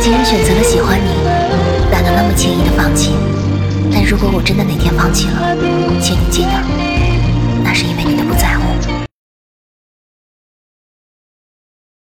既然选择了喜欢你哪能那么轻易的放弃。但如果我真的哪天放弃了请你记得